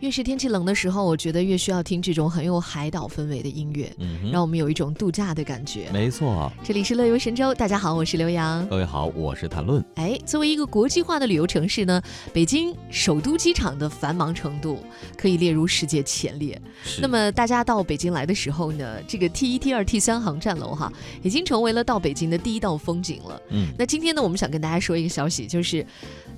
越是天气冷的时候，我觉得越需要听这种很有海岛氛围的音乐，嗯，让我们有一种度假的感觉。没错。这里是乐游神州，大家好，我是刘洋。各位好，我是谭论。哎，作为一个国际化的旅游城市呢，北京首都机场的繁忙程度可以列入世界前列。是那么大家到北京来的时候呢，这个 T 一、T 二、T 三航站楼哈，已经成为了到北京的第一道风景了。嗯，那今天呢，我们想跟大家说一个消息，就是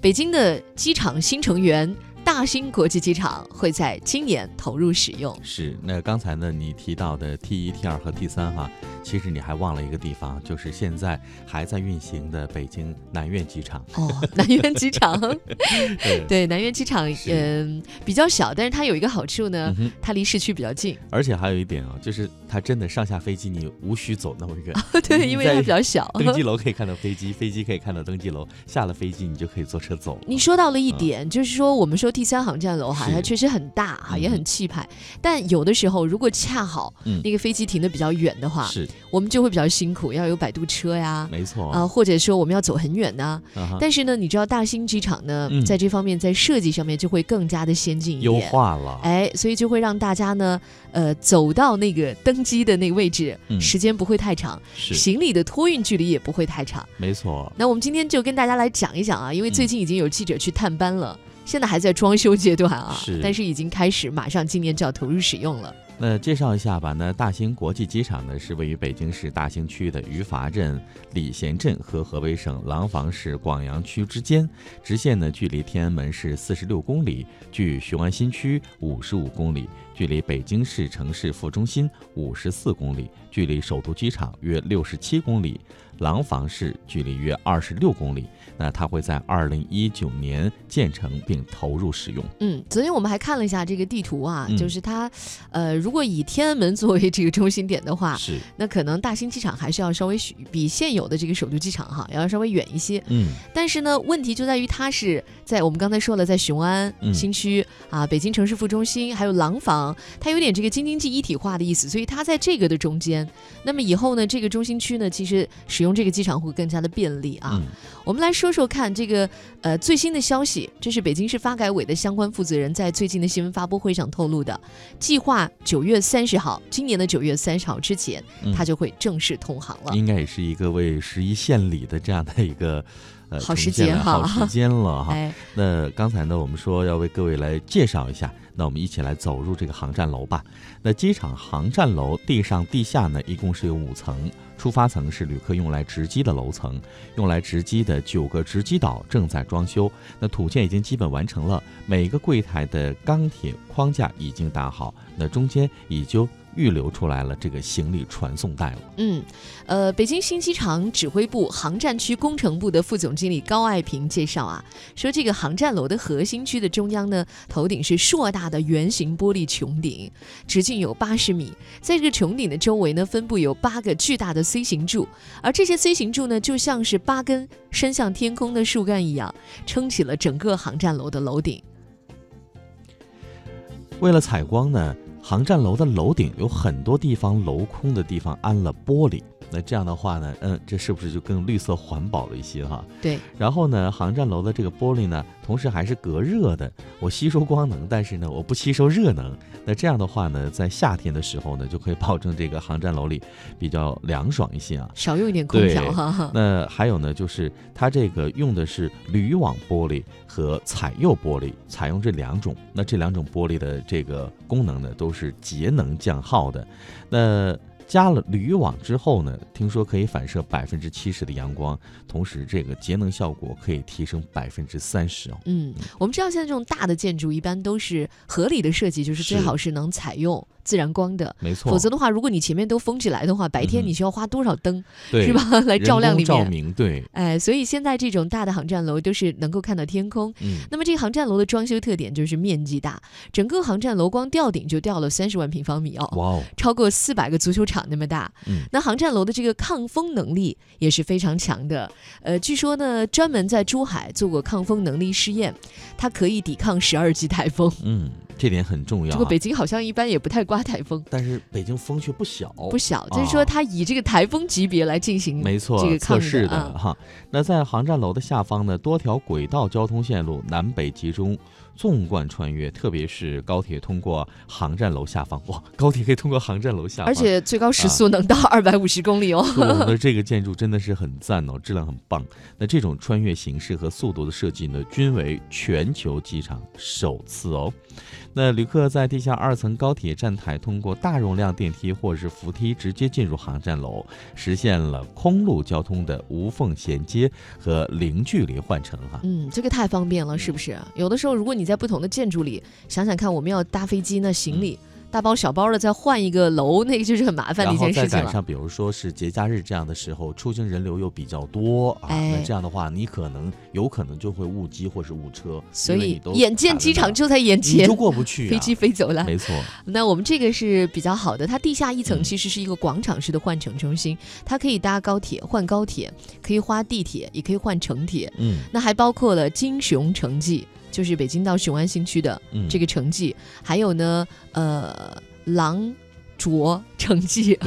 北京的机场新成员大兴国际机场会在今年投入使用。是。那刚才呢，你提到的 T 一、T 二和 T 三哈，其实你还忘了一个地方，就是现在还在运行的北京南苑机场。哦，南苑机场，对，对，南苑机场，是嗯，比较小，但是它有一个好处呢嗯，它离市区比较近。而且还有一点啊，就是它真的上下飞机你无需走那么远。对，因为它比较小。登机楼可以看到飞机，飞机可以看到登机楼，下了飞机你就可以坐车走。你说到了一点，就是说我们说第三航站楼哈，是它确实很大哈，嗯也很气派。但有的时候，如果恰好嗯那个飞机停的比较远的话，是，我们就会比较辛苦，要有摆渡车呀，没错。啊，或者说我们要走很远呐。但是呢，你知道大兴机场呢，嗯在这方面在设计上面就会更加的先进一优。化了。哎，所以就会让大家呢，呃，走到那个登机的那个位置，嗯时间不会太长，行李的托运距离也不会太长。没错。那我们今天就跟大家来讲一讲啊，因为最嗯近已经有记者去探班了，现在还在装修阶段啊，是但是已经开始，马上今年就要投入使用了。那介绍一下吧。那大兴国际机场呢，是位于北京市大兴区的榆垡镇、礼贤镇和河北省廊坊市广阳区之间，直线呢距离天安门是四十六公里，距雄安新区五十五公里，距离北京市城市副中心五十四公里，距离首都机场约六十七公里，廊坊市距离约二十六公里。那它会在二零一九年建成并投入使用。嗯，昨天我们还看了一下这个地图啊，嗯就是它，呃，如果以天安门作为这个中心点的话，是，那可能大兴机场还是要稍微许比现有的这个首都机场哈要稍微远一些。嗯，但是呢，问题就在于它是在我们刚才说了，在雄安嗯新区啊、北京城市副中心还有廊坊，它有点这个京津冀一体化的意思，所以它在这个的中间。那么以后呢，这个中心区呢，其实使用这个机场会更加的便利啊。嗯我们来说说看这个呃最新的消息，这是北京市发改委的相关负责人在最近的新闻发布会上透露的，计划九月三十号，今年的九月三十号之前，嗯它就会正式通航了。应该也是一个为十一献礼的这样的一个呃好时间哈好时间了哈。哎，那刚才呢，我们说要为各位来介绍一下，那我们一起来走入这个航站楼吧。那机场航站楼地上地下呢，一共是有五层。出发层是旅客用来值机的楼层，用来值机的九个值机岛正在装修。那土建已经基本完成了，每个柜台的钢铁框架已经打好，那中间已经预留出来了这个行李传送带了。嗯，呃，北京新机场指挥部航站区工程部的副总经理高爱平介绍啊，说这个航站楼的核心区的中央呢，头顶是硕大的圆形玻璃穹顶，直径有八十米，在这个穹顶的周围呢，分布有八个巨大的 C 型柱，而这些 C 型柱呢，就像是八根伸向天空的树干一样，撑起了整个航站楼的楼顶。为了采光呢，航站楼的楼顶有很多地方镂空的地方安了玻璃。那这样的话呢，嗯，这是不是就更绿色环保了一些哈？对，然后呢，航站楼的这个玻璃呢，同时还是隔热的，我吸收光能，但是呢，我不吸收热能。那这样的话呢，在夏天的时候呢，就可以保证这个航站楼里比较凉爽一些啊。少用一点空调对哈。那还有呢，就是它这个用的是铝网玻璃和彩釉玻璃，采用这两种。那这两种玻璃的这个功能呢，都是节能降耗的。那加了铝网之后呢，听说可以反射百分之七十的阳光，同时这个节能效果可以提升百分之三十哦。嗯，我们知道现在这种大的建筑一般都是合理的设计，就是最好是能采用自然光的。没错，否则的话，如果你前面都封起来的话，白天你需要花多少灯、对是吧？来照亮里面。照明，对，哎，所以现在这种大的航站楼都是能够看到天空。嗯，那么这个航站楼的装修特点就是面积大，整个航站楼光吊顶就吊了三十万平方米哦，哇哦，超过四百个足球场那么大。嗯那航站楼的这个抗风能力也是非常强的。呃，据说呢，专门在珠海做过抗风能力试验，它可以抵抗十二级台风。嗯，这点很重要、啊。这个北京好像一般也不太刮台风。但是北京风却不小，不小，就是说它以这个台风级别来进行没错，这个抗测试的啊哈。那在航站楼的下方呢，多条轨道交通线路南北集中，纵贯穿越，特别是高铁通过航站楼下方，哇，高铁可以通过航站楼下方，而且最高时速能到二百五十公里哦。我们的这个建筑真的是很赞哦，质量很棒。那这种穿越形式和速度的设计呢，均为全球机场首次哦。那旅客在地下二层高铁站台通过大容量电梯或是扶梯直接进入航站楼，实现了空路交通的无缝衔接和零距离换乘哈。嗯，这个太方便了，是不是？有的时候如果你在不同的建筑里，想想看，我们要搭飞机，那行李。大包小包的再换一个楼，那个就是很麻烦的一件事情了。再赶上，比如说是节假日这样的时候，出行人流又比较多啊，那这样的话，你可能有可能就会误机或是误车。所以眼见机场就在眼前，就过不去，飞机飞走了。没错。那我们这个是比较好的，它地下一层其实是一个广场式的换乘中心，它可以搭高铁换高铁，可以花地铁，也可以换城铁。嗯。那还包括了金雄城际。就是北京到雄安新区的这个成绩，还有呢，呃，廊涿城际，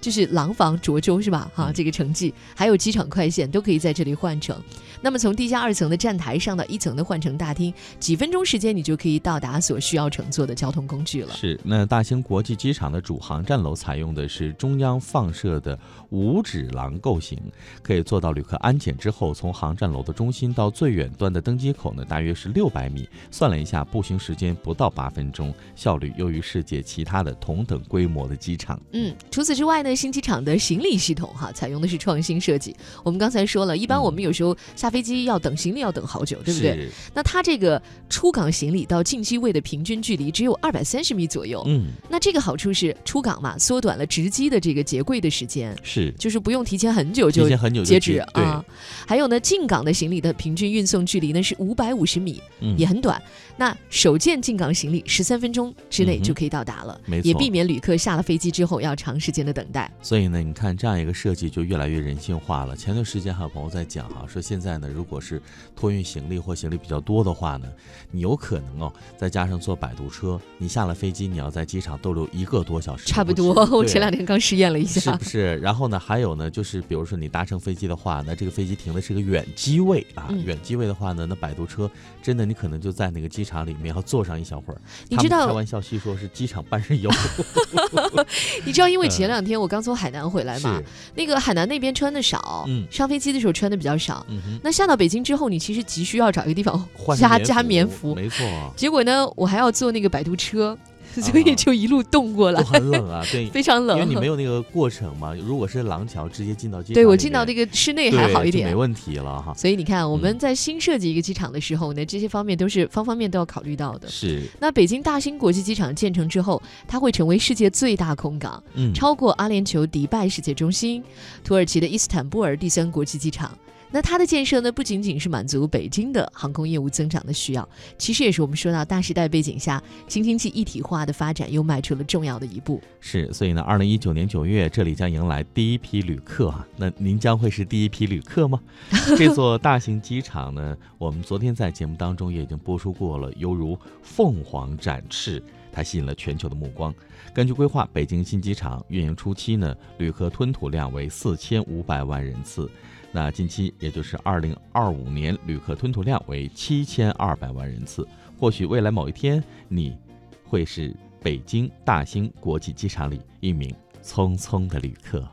就是廊坊涿州是吧？哈，这个城际还有机场快线都可以在这里换乘。那么从地下二层的站台上到一层的换乘大厅，几分钟时间你就可以到达所需要乘坐的交通工具了。是，那大兴国际机场的主航站楼采用的是中央放射的五指廊构型，可以做到旅客安检之后，从航站楼的中心到最远端的登机口呢，大约是六百米。算了一下，步行时间不到八分钟，效率优于世界其他的同等规模的机场。嗯，除此之外呢，新机场的行李系统哈，采用的是创新设计。我们刚才说了一般我们有时候下。飞机要等行李要等好久，对不对？那它这个出港行李到进机位的平均距离只有二百三十米左右。嗯，那这个好处是出港嘛，缩短了值机的这个结柜的时间。是，就是不用提前很久就提前很久截止啊。还有呢，进港的行李的平均运送距离呢是五百五十米，也很短。那首件进港行李十三分钟之内就可以到达了，也避免旅客下了飞机之后要长时间的等待。所以呢，你看这样一个设计就越来越人性化了。前段时间还有朋友在讲哈，说现在。呢如果是托运行李或行李比较多的话呢，你有可能哦，再加上坐摆渡车，你下了飞机，你要在机场逗留一个多小时。差不多，我前两天刚试验了一下。是不是？然后呢，还有呢，就是比如说你搭乘飞机的话，那这个飞机停的是个远机位啊，远机位的话呢，那摆渡车真的你可能就在那个机场里面要坐上一小会儿。你知道？开玩笑戏说是机场半日游。你知道，因为前两天我刚从海南回来嘛，那个海南那边穿的少，嗯，上飞机的时候穿的比较少，嗯。那下到北京之后，你其实急需要找一个地方加加棉服，没错。结果呢，我还要坐那个摆渡车。所以就一路冻过来，很冷啊，对，非常冷，因为你没有那个过程嘛。如果是廊桥直接进到机场，对我进到那个室内还好一点，没问题了哈。所以你看，我们在新设计一个机场的时候呢，这些方面都是方方面面都要考虑到的。是。那北京大兴国际机场建成之后，它会成为世界最大空港，嗯，超过阿联酋迪拜世界中心、土耳其的伊斯坦布尔第三国际机场。那它的建设呢，不仅仅是满足北京的航空业务增长的需要，其实也是我们说到大时代背景下新经济一体化的发展又迈出了重要的一步。是，所以呢，二零一九年九月，这里将迎来第一批旅客啊。那您将会是第一批旅客吗？这座大型机场呢，我们昨天在节目当中也已经播出过了，犹如凤凰展翅，它吸引了全球的目光。根据规划，北京新机场运营初期呢，旅客吞吐量为四千五百万人次。那近期，也就是二零二五年，旅客吞吐量为七千二百万人次。或许未来某一天，你会是北京大兴国际机场里一名匆匆的旅客。